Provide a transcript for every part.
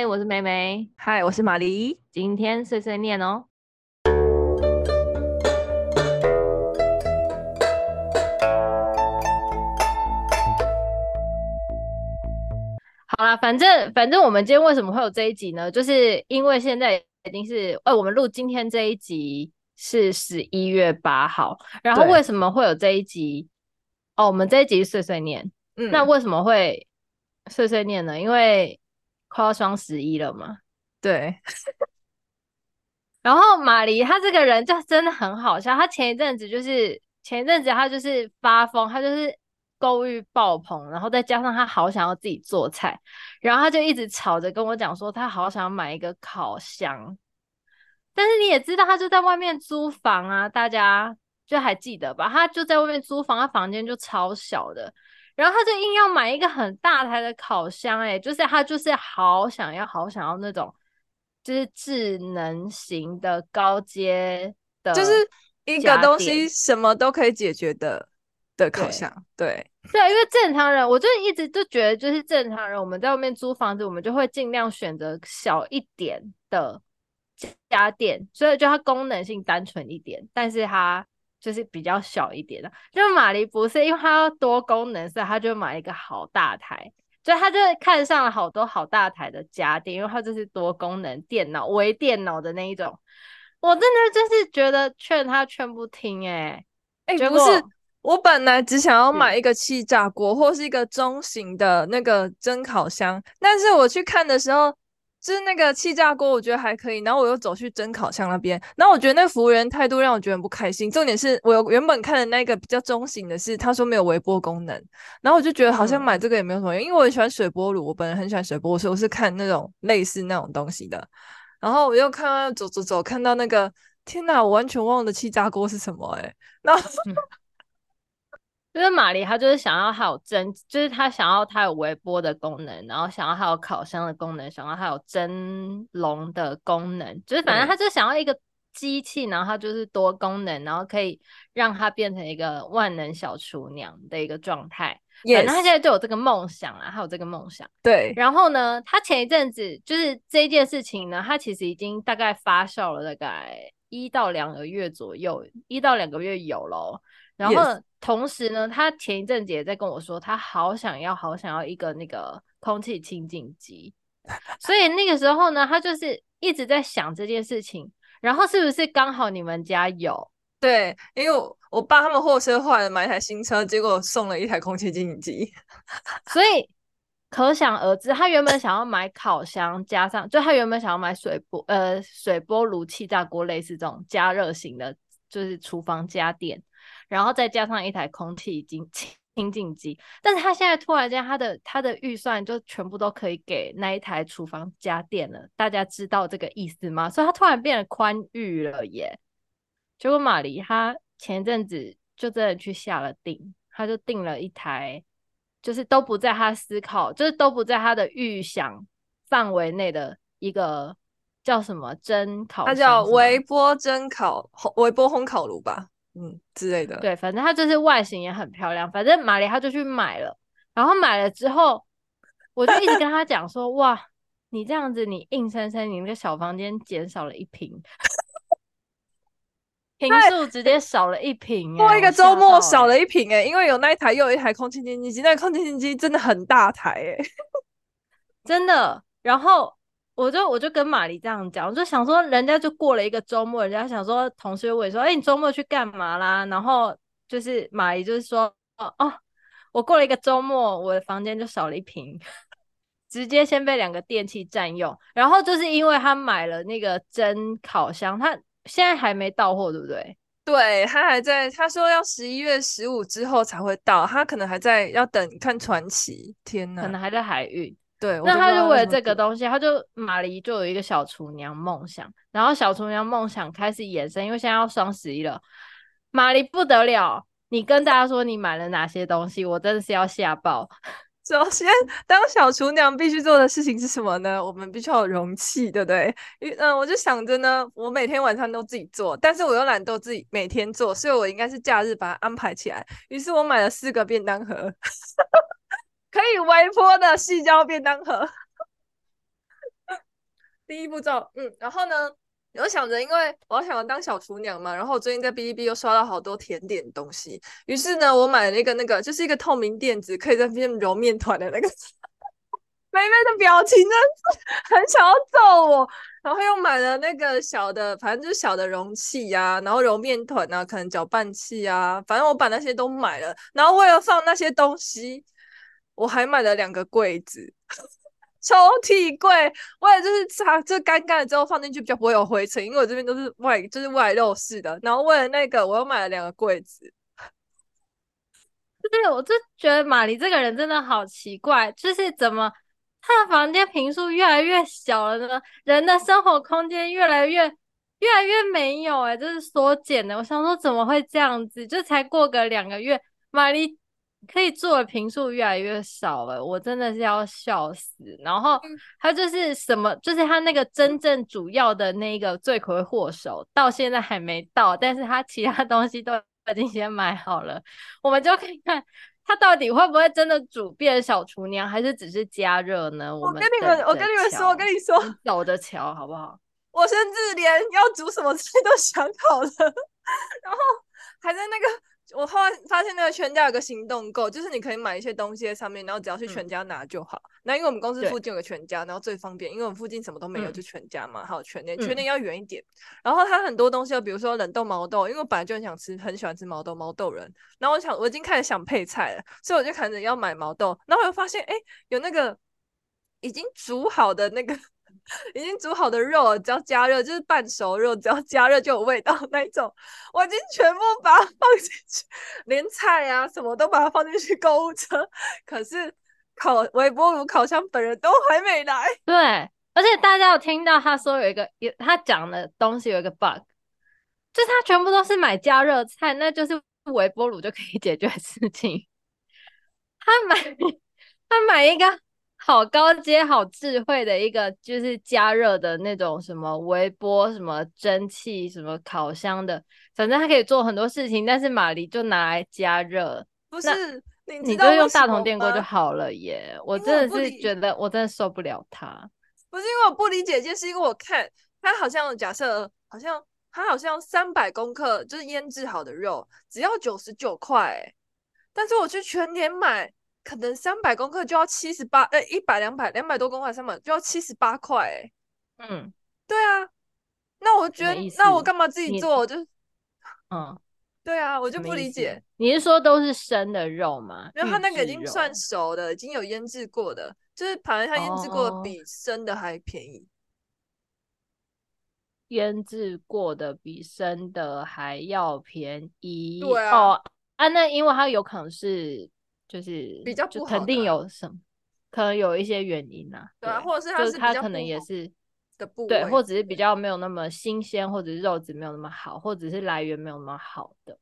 嗨，我是梅梅。嗨，我是玛丽。今天碎碎念哦。好啦，反正反正我们今天为什么会有这一集呢？就是因为现在已经是，哎、呃，我们录今天这一集是十一月八号，然后为什么会有这一集？哦，我们这一集是碎碎念。嗯，那为什么会碎碎念呢？因为快要双十一了嘛。对。然后马黎他这个人就真的很好笑，他前一阵子就是前一阵子他就是发疯，他就是。购物爆棚，然后再加上他好想要自己做菜，然后他就一直吵着跟我讲说他好想买一个烤箱，但是你也知道他就在外面租房啊，大家就还记得吧？他就在外面租房，他房间就超小的，然后他就硬要买一个很大台的烤箱，欸，哎，就是他就是好想要好想要那种就是智能型的高阶的，就是一个东西什么都可以解决的。的烤箱，对对，对，因为正常人，我就一直就觉得，就是正常人，我们在外面租房子，我们就会尽量选择小一点的家电，所以就它功能性单纯一点，但是它就是比较小一点的。就玛丽不是，因为它要多功能，所以他就买一个好大台，所以他就看上了好多好大台的家电，因为它就是多功能电脑、微电脑的那一种。我真的就是觉得劝他劝不听、欸，哎、欸，哎，不是。我本来只想要买一个气炸锅，或是一个中型的那个蒸烤箱，但是我去看的时候，就是那个气炸锅，我觉得还可以。然后我又走去蒸烤箱那边，然后我觉得那服务员态度让我觉得很不开心。重点是我有原本看的那个比较中型的是，他说没有微波功能，然后我就觉得好像买这个也没有什么用，因为我很喜欢水波炉，我本人很喜欢水波炉，所以我是看那种类似那种东西的。然后我又看到走走走，看到那个，天哪，我完全忘了气炸锅是什么哎、欸，然后。就是玛丽，她就是想要还有蒸，就是她想要它有微波的功能，然后想要还有烤箱的功能，想要还有蒸笼的功能，就是反正她就想要一个机器，然后它就是多功能，然后可以让它变成一个万能小厨娘的一个状态。反正她现在就有这个梦想啊，她有这个梦想。对。然后呢，她前一阵子就是这件事情呢，她其实已经大概发酵了大概一到两个月左右，一到两个月有咯。然后。Yes. 同时呢，他前一阵子也在跟我说，他好想要、好想要一个那个空气清净机，所以那个时候呢，他就是一直在想这件事情。然后是不是刚好你们家有？对，因为我我爸他们货车坏了，买一台新车，结果送了一台空气清净机，所以可想而知，他原本想要买烤箱，加上就他原本想要买水波呃水波炉、气炸锅类似这种加热型的，就是厨房家电。然后再加上一台空气清 清净机，但是他现在突然间他的他的预算就全部都可以给那一台厨房家电了，大家知道这个意思吗？所以他突然变得宽裕了耶。结果玛丽她前阵子就真的去下了定，他就订了一台，就是都不在他思考，就是都不在他的预想范围内的一个叫什么蒸烤，它叫微波蒸烤微波烘烤炉吧。嗯，之类的。对，反正它就是外形也很漂亮。反正玛丽她就去买了，然后买了之后，我就一直跟他讲说：“ 哇，你这样子，你硬生生你那个小房间减少了一坪，坪数直接少了一瓶，欸。过一个周末少了一瓶，哎，因为有那一台又有一台空气清新机，那个空气清新机真的很大台，哎，真的。然后。我就我就跟玛丽这样讲，我就想说，人家就过了一个周末，人家想说，同学问说，哎、欸，你周末去干嘛啦？然后就是玛丽就是说，哦哦，我过了一个周末，我的房间就少了一瓶，直接先被两个电器占用。然后就是因为他买了那个蒸烤箱，他现在还没到货，对不对？对，他还在，他说要十一月十五之后才会到，他可能还在要等看传奇。天哪，可能还在海运。对，那他就为了这个东西，他就玛丽就有一个小厨娘梦想，然后小厨娘梦想开始延伸，因为现在要双十一了，玛丽不得了，你跟大家说你买了哪些东西，我真的是要吓爆。首先，当小厨娘必须做的事情是什么呢？我们必须要有容器，对不对？嗯、我就想着呢，我每天晚上都自己做，但是我又懒惰自己每天做，所以我应该是假日把它安排起来。于是我买了四个便当盒。可以微波的矽胶便当盒，第一步骤，嗯，然后呢，我想着，因为我要想要当小厨娘嘛，然后我最近在哔哩哔哩又刷到好多甜点东西，于是呢，我买了一个那个，就是一个透明垫子，可以在边揉面团的那个。妹妹的表情真是很想要揍我，然后又买了那个小的，反正就是小的容器呀、然后揉面团啊，可能搅拌器啊，反正我把那些都买了。然后为了放那些东西，我还买了两个柜子，抽屉柜，为了就是擦这干干了之后放进去比较不会有灰尘，因为我这边都是外就是外露式的。然后为了那个，我又买了两个柜子。对，我就觉得马骊这个人真的好奇怪，就是怎么。他的房间平数越来越小了呢，人的生活空间越来越越来越没有哎、就是缩减的。我想说怎么会这样子？就才过个两个月，马骊可以做的频数越来越少了，我真的是要笑死。然后他就是什么，就是他那个真正主要的那个罪魁祸首，到现在还没到，但是他其他东西都已经先买好了，我们就可以看。他到底会不会真的煮变小厨娘，还是只是加热呢？我跟你们，我跟你们说，我跟你说，走着瞧，好不好？我甚至连要煮什么菜都想好了，然后还在那个。我后来发现那个全家有个行动购，就是你可以买一些东西在上面，然后只要去全家拿就好。那、嗯、因为我们公司附近有个全家，然后最方便，因为我们附近什么都没有，嗯、就全家嘛。还有全联，全联要远一点。嗯、然后它很多东西，比如说冷冻毛豆，因为我本来就很想吃，很喜欢吃毛豆，毛豆人。然后我想，我已经开始想配菜了，所以我就开始要买毛豆。然后我又发现，哎，有那个已经煮好的那个。已经煮好的肉，只要加热就是半熟肉，只要加热就有味道那一种。我已经全部把它放进去，连菜啊什么都把它放进去购物车。可是烤微波炉、烤箱本人都还没来。对，而且大家有听到他说有一个，有他讲的东西有一个 bug，就他全部都是买加热菜，那就是微波炉就可以解决的事情。他买，他买一个。好高阶、好智慧的一个，就是加热的那种什么微波、什么蒸汽、什么烤箱的，反正它可以做很多事情。但是马黎就拿来加热，不是？你你就用大同电锅就好了耶！我真的是觉得，我真的受不了它。不是因为我不理解，就是因为我看它好像假设，好像它好像三百公克就是腌制好的肉，只要九十九块，但是我去全年买。可能三百公克就要七十八，呃，一百两百两百多公克，三百就要七十八块，哎，嗯，对啊，那我觉得，那我干嘛自己做？我就，嗯，对啊，我就不理解。你是说都是生的肉吗？因为它那个已经算熟的，已经有腌制过的，就是反正它腌制过的比生的还便宜。腌制过的比生的还要便宜？对啊，哦，啊，那因为它有可能是。就是比较不，肯定有什么，可能有一些原因呐，对啊，或者是就是它可能也是的部位，对，或者是比较没有那么新鲜，或者是肉质没有那么好，或者是来源没有那么好的，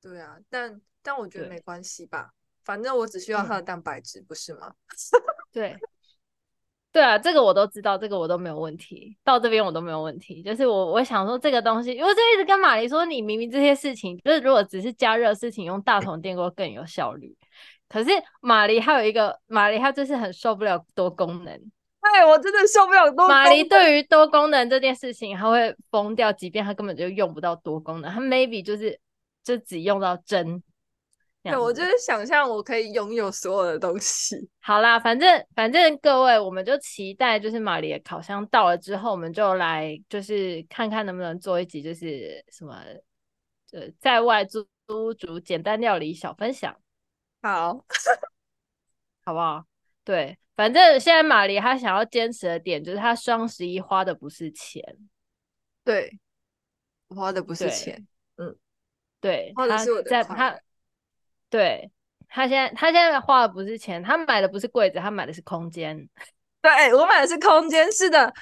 对啊，但但我觉得没关系吧，反正我只需要它的蛋白质，不是吗？对。对啊，这个我都知道，这个我都没有问题。到这边我都没有问题，就是我我想说这个东西，因为就一直跟玛丽说，你明明这些事情，就是如果只是加热事情，用大桶电锅更有效率。可是马骊还有一个马骊，他就是很受不了多功能。哎，我真的受不了多功能。马骊对于多功能这件事情，他会疯掉，即便他根本就用不到多功能，他 maybe 就是就只用到针。对，我就是想象我可以拥有所有的东西。好啦，反正反正各位，我们就期待就是马骊的烤箱到了之后，我们就来就是看看能不能做一集，就是什么呃在外租屋煮简单料理小分享。好，好不好？对，反正现在马骊他想要坚持的点就是他双十一花的不是钱，对，花的不是钱，嗯，对，花的是我的在他。对，他现在，他现在花的不是钱，他买的不是柜子，他买的是空间。对，我买的是空间，是的，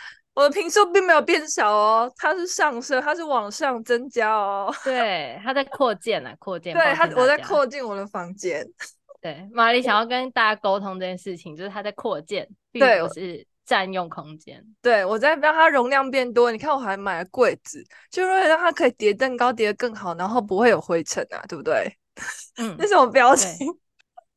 我的坪数并没有变小哦，它是上升，它是往上增加哦。对，它在扩建啊，扩建。对它，我在扩建我的房间。对，玛丽想要跟大家沟通这件事情，就是它在扩建，并不是占用空间。对，我在让它容量变多。你看，我还买了柜子，就是为了让它可以叠更高，叠得更好，然后不会有灰尘啊，对不对？嗯，那什么表情？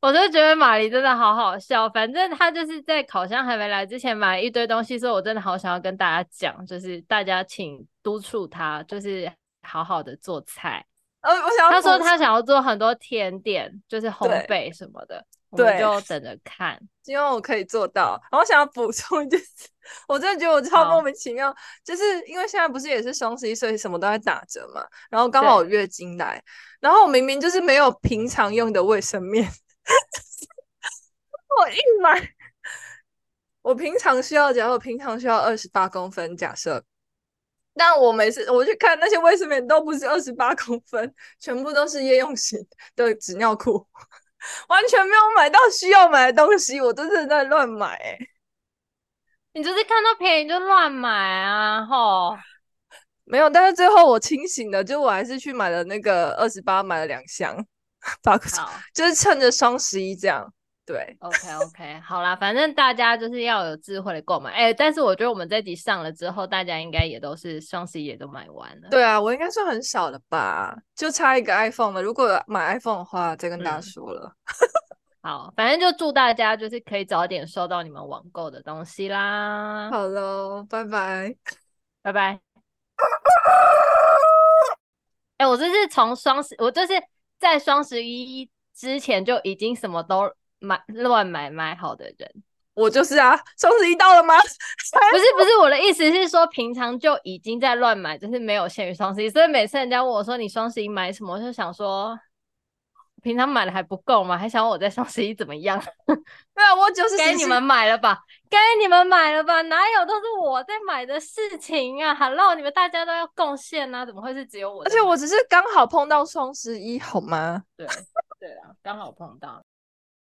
我就觉得马骊真的好好笑，反正他就是在烤箱还没来之前买了一堆东西，所以我真的好想要跟大家讲，就是大家请督促他，就是好好的做菜。呃，我想他说他想要做很多甜点，就是烘焙什么的，我们就等着看。希望我可以做到。然后我想要补充一件事，我真的觉得我超莫名其妙，就是因为现在不是也是双十一，所以什么都在打折嘛。然后刚好我月经来，然后我明明就是没有平常用的卫生棉。我一买，我平常需要，假如我平常需要二十八公分，假设，但我每次我去看那些卫生棉都不是二十八公分，全部都是夜用型的纸尿裤，完全没有买到需要买的东西，我都是在乱买、欸。你就是看到便宜就乱买啊？吼，没有，但是最后我清醒了，就我还是去买了那个二十八，买了两箱。好，就是趁着双十一这样，对，OK OK，好啦，反正大家就是要有智慧的购买，哎、欸，但是我觉得我们这集上了之后，大家应该也都是双十一也都买完了，对啊，我应该算很少了吧，就差一个 iPhone 了，如果买 iPhone 的话，再跟大家说了。嗯、好，反正就祝大家就是可以早点收到你们网购的东西啦。好喽，拜拜，拜拜。哎、欸，我这是从双十，我这是。在双十一之前就已经什么都买乱买买好的人，我就是啊。双十一到了吗？不是不是，我的意思是说，平常就已经在乱买，就是没有限于双十一。所以每次人家问我说你双十一买什么，我就想说。平常买的还不够吗？还想问我在双十一怎么样？对啊，我就是 给你们买了吧，该你们买了吧，哪有都是我在买的事情啊！Hello，你们大家都要贡献啊，怎么会是只有我？而且我只是刚好碰到双十一，好吗？对对啊，刚好碰到。